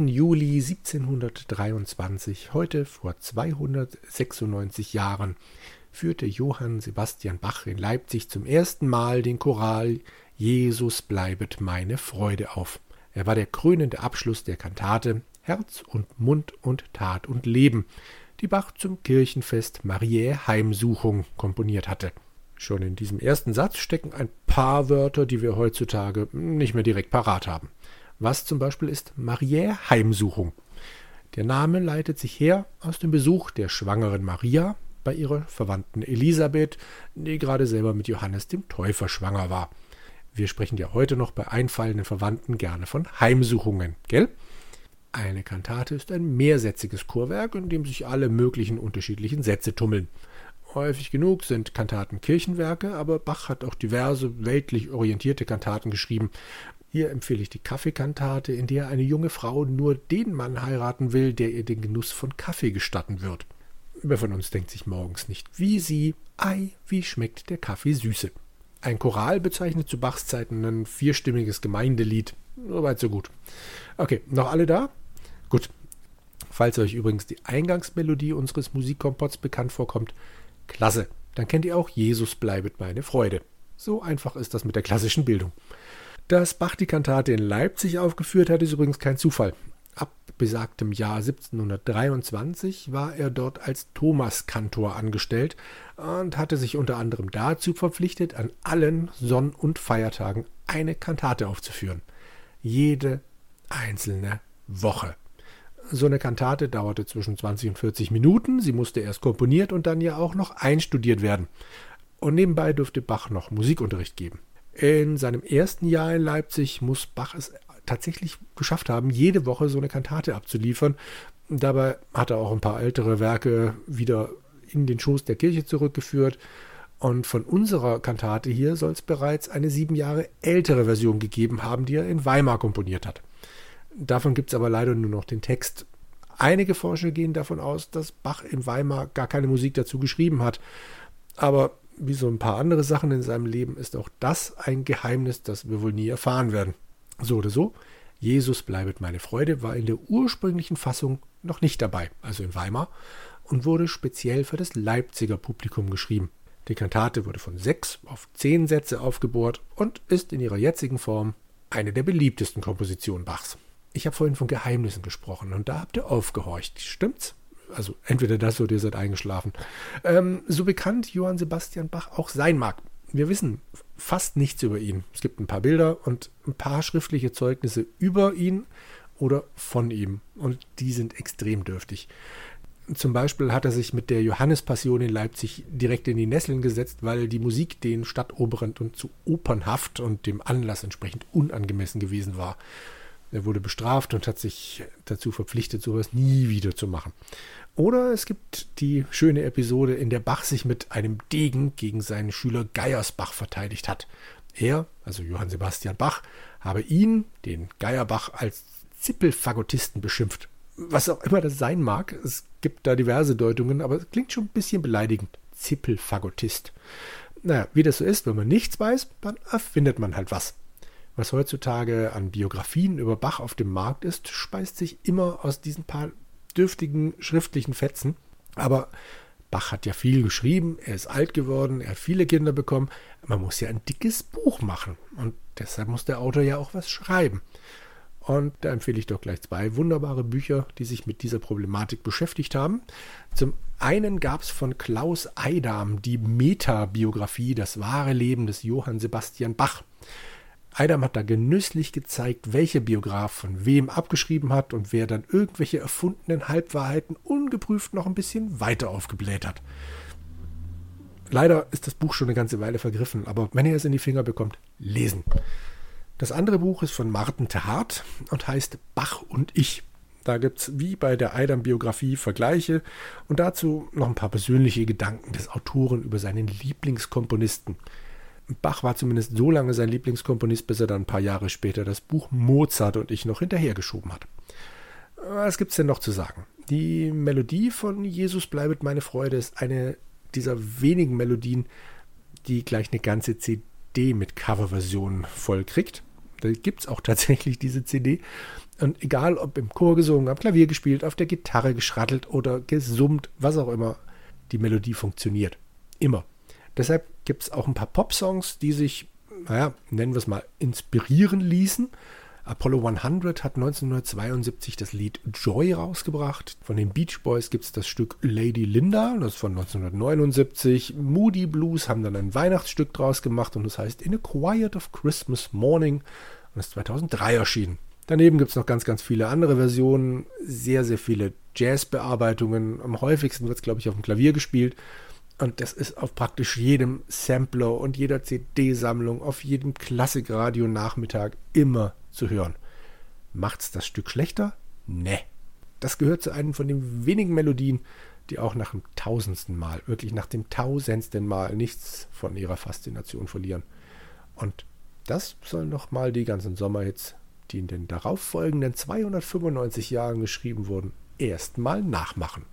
2. Juli 1723, heute vor 296 Jahren, führte Johann Sebastian Bach in Leipzig zum ersten Mal den Choral Jesus bleibet meine Freude auf. Er war der krönende Abschluss der Kantate Herz und Mund und Tat und Leben, die Bach zum Kirchenfest Mariä Heimsuchung komponiert hatte. Schon in diesem ersten Satz stecken ein paar Wörter, die wir heutzutage nicht mehr direkt parat haben. Was zum Beispiel ist Mariä Heimsuchung? Der Name leitet sich her aus dem Besuch der schwangeren Maria bei ihrer Verwandten Elisabeth, die gerade selber mit Johannes dem Täufer schwanger war. Wir sprechen ja heute noch bei einfallenden Verwandten gerne von Heimsuchungen, gell? Eine Kantate ist ein mehrsätziges Chorwerk, in dem sich alle möglichen unterschiedlichen Sätze tummeln. Häufig genug sind Kantaten Kirchenwerke, aber Bach hat auch diverse weltlich orientierte Kantaten geschrieben. Hier empfehle ich die Kaffeekantate, in der eine junge Frau nur den Mann heiraten will, der ihr den Genuss von Kaffee gestatten wird. Wer von uns denkt sich morgens nicht, wie sie, ei, wie schmeckt der Kaffee süße. Ein Choral bezeichnet zu Bachs Zeiten ein vierstimmiges Gemeindelied. Soweit so gut. Okay, noch alle da? Gut. Falls euch übrigens die Eingangsmelodie unseres Musikkompots bekannt vorkommt, klasse. Dann kennt ihr auch Jesus bleibet meine Freude. So einfach ist das mit der klassischen Bildung. Dass Bach die Kantate in Leipzig aufgeführt hat, ist übrigens kein Zufall. Ab besagtem Jahr 1723 war er dort als Thomaskantor angestellt und hatte sich unter anderem dazu verpflichtet, an allen Sonn- und Feiertagen eine Kantate aufzuführen. Jede einzelne Woche. So eine Kantate dauerte zwischen 20 und 40 Minuten. Sie musste erst komponiert und dann ja auch noch einstudiert werden. Und nebenbei durfte Bach noch Musikunterricht geben. In seinem ersten Jahr in Leipzig muss Bach es tatsächlich geschafft haben, jede Woche so eine Kantate abzuliefern. Dabei hat er auch ein paar ältere Werke wieder in den Schoß der Kirche zurückgeführt. Und von unserer Kantate hier soll es bereits eine sieben Jahre ältere Version gegeben haben, die er in Weimar komponiert hat. Davon gibt es aber leider nur noch den Text. Einige Forscher gehen davon aus, dass Bach in Weimar gar keine Musik dazu geschrieben hat. Aber wie so ein paar andere Sachen in seinem Leben ist auch das ein Geheimnis, das wir wohl nie erfahren werden. So oder so, Jesus bleibet meine Freude war in der ursprünglichen Fassung noch nicht dabei, also in Weimar, und wurde speziell für das Leipziger Publikum geschrieben. Die Kantate wurde von sechs auf zehn Sätze aufgebohrt und ist in ihrer jetzigen Form eine der beliebtesten Kompositionen Bachs. Ich habe vorhin von Geheimnissen gesprochen und da habt ihr aufgehorcht, stimmt's? Also entweder das oder ihr seid eingeschlafen. Ähm, so bekannt Johann Sebastian Bach auch sein mag. Wir wissen fast nichts über ihn. Es gibt ein paar Bilder und ein paar schriftliche Zeugnisse über ihn oder von ihm. Und die sind extrem dürftig. Zum Beispiel hat er sich mit der Johannespassion in Leipzig direkt in die Nesseln gesetzt, weil die Musik den Stadtoberen und zu opernhaft und dem Anlass entsprechend unangemessen gewesen war. Er wurde bestraft und hat sich dazu verpflichtet, sowas nie wieder zu machen. Oder es gibt die schöne Episode, in der Bach sich mit einem Degen gegen seinen Schüler Geiersbach verteidigt hat. Er, also Johann Sebastian Bach, habe ihn, den Geierbach, als Zippelfagottisten beschimpft. Was auch immer das sein mag, es gibt da diverse Deutungen, aber es klingt schon ein bisschen beleidigend. Zippelfagottist. Naja, wie das so ist, wenn man nichts weiß, dann erfindet man halt was. Was heutzutage an Biografien über Bach auf dem Markt ist, speist sich immer aus diesen paar dürftigen schriftlichen Fetzen. Aber Bach hat ja viel geschrieben, er ist alt geworden, er hat viele Kinder bekommen. Man muss ja ein dickes Buch machen und deshalb muss der Autor ja auch was schreiben. Und da empfehle ich doch gleich zwei wunderbare Bücher, die sich mit dieser Problematik beschäftigt haben. Zum einen gab es von Klaus Eidam die Metabiografie, das wahre Leben des Johann Sebastian Bach. Eidam hat da genüsslich gezeigt, welche Biograf von wem abgeschrieben hat und wer dann irgendwelche erfundenen Halbwahrheiten ungeprüft noch ein bisschen weiter aufgebläht hat. Leider ist das Buch schon eine ganze Weile vergriffen, aber wenn ihr es in die Finger bekommt, lesen. Das andere Buch ist von Martin Terhardt und heißt Bach und ich. Da gibt es wie bei der Eidam-Biografie Vergleiche und dazu noch ein paar persönliche Gedanken des Autoren über seinen Lieblingskomponisten. Bach war zumindest so lange sein Lieblingskomponist, bis er dann ein paar Jahre später das Buch Mozart und ich noch hinterhergeschoben hat. Was gibt's denn noch zu sagen? Die Melodie von Jesus bleibet meine Freude ist eine dieser wenigen Melodien, die gleich eine ganze CD mit Coverversionen voll kriegt. Da gibt es auch tatsächlich diese CD. Und egal, ob im Chor gesungen, am Klavier gespielt, auf der Gitarre geschrattelt oder gesummt, was auch immer, die Melodie funktioniert. Immer. Deshalb gibt es auch ein paar Pop-Songs, die sich, naja, nennen wir es mal, inspirieren ließen Apollo 100 hat 1972 das Lied Joy rausgebracht. Von den Beach Boys gibt es das Stück Lady Linda, das ist von 1979. Moody Blues haben dann ein Weihnachtsstück draus gemacht und das heißt In a Quiet of Christmas Morning und ist 2003 erschienen. Daneben gibt es noch ganz, ganz viele andere Versionen, sehr, sehr viele Jazz-Bearbeitungen. Am häufigsten wird es, glaube ich, auf dem Klavier gespielt. Und das ist auf praktisch jedem Sampler und jeder CD-Sammlung, auf jedem Klassikradio-Nachmittag immer zu hören. Macht's das Stück schlechter? Ne. Das gehört zu einem von den wenigen Melodien, die auch nach dem tausendsten Mal, wirklich nach dem tausendsten Mal nichts von ihrer Faszination verlieren. Und das sollen noch mal die ganzen Sommerhits, die in den darauffolgenden 295 Jahren geschrieben wurden, erstmal nachmachen.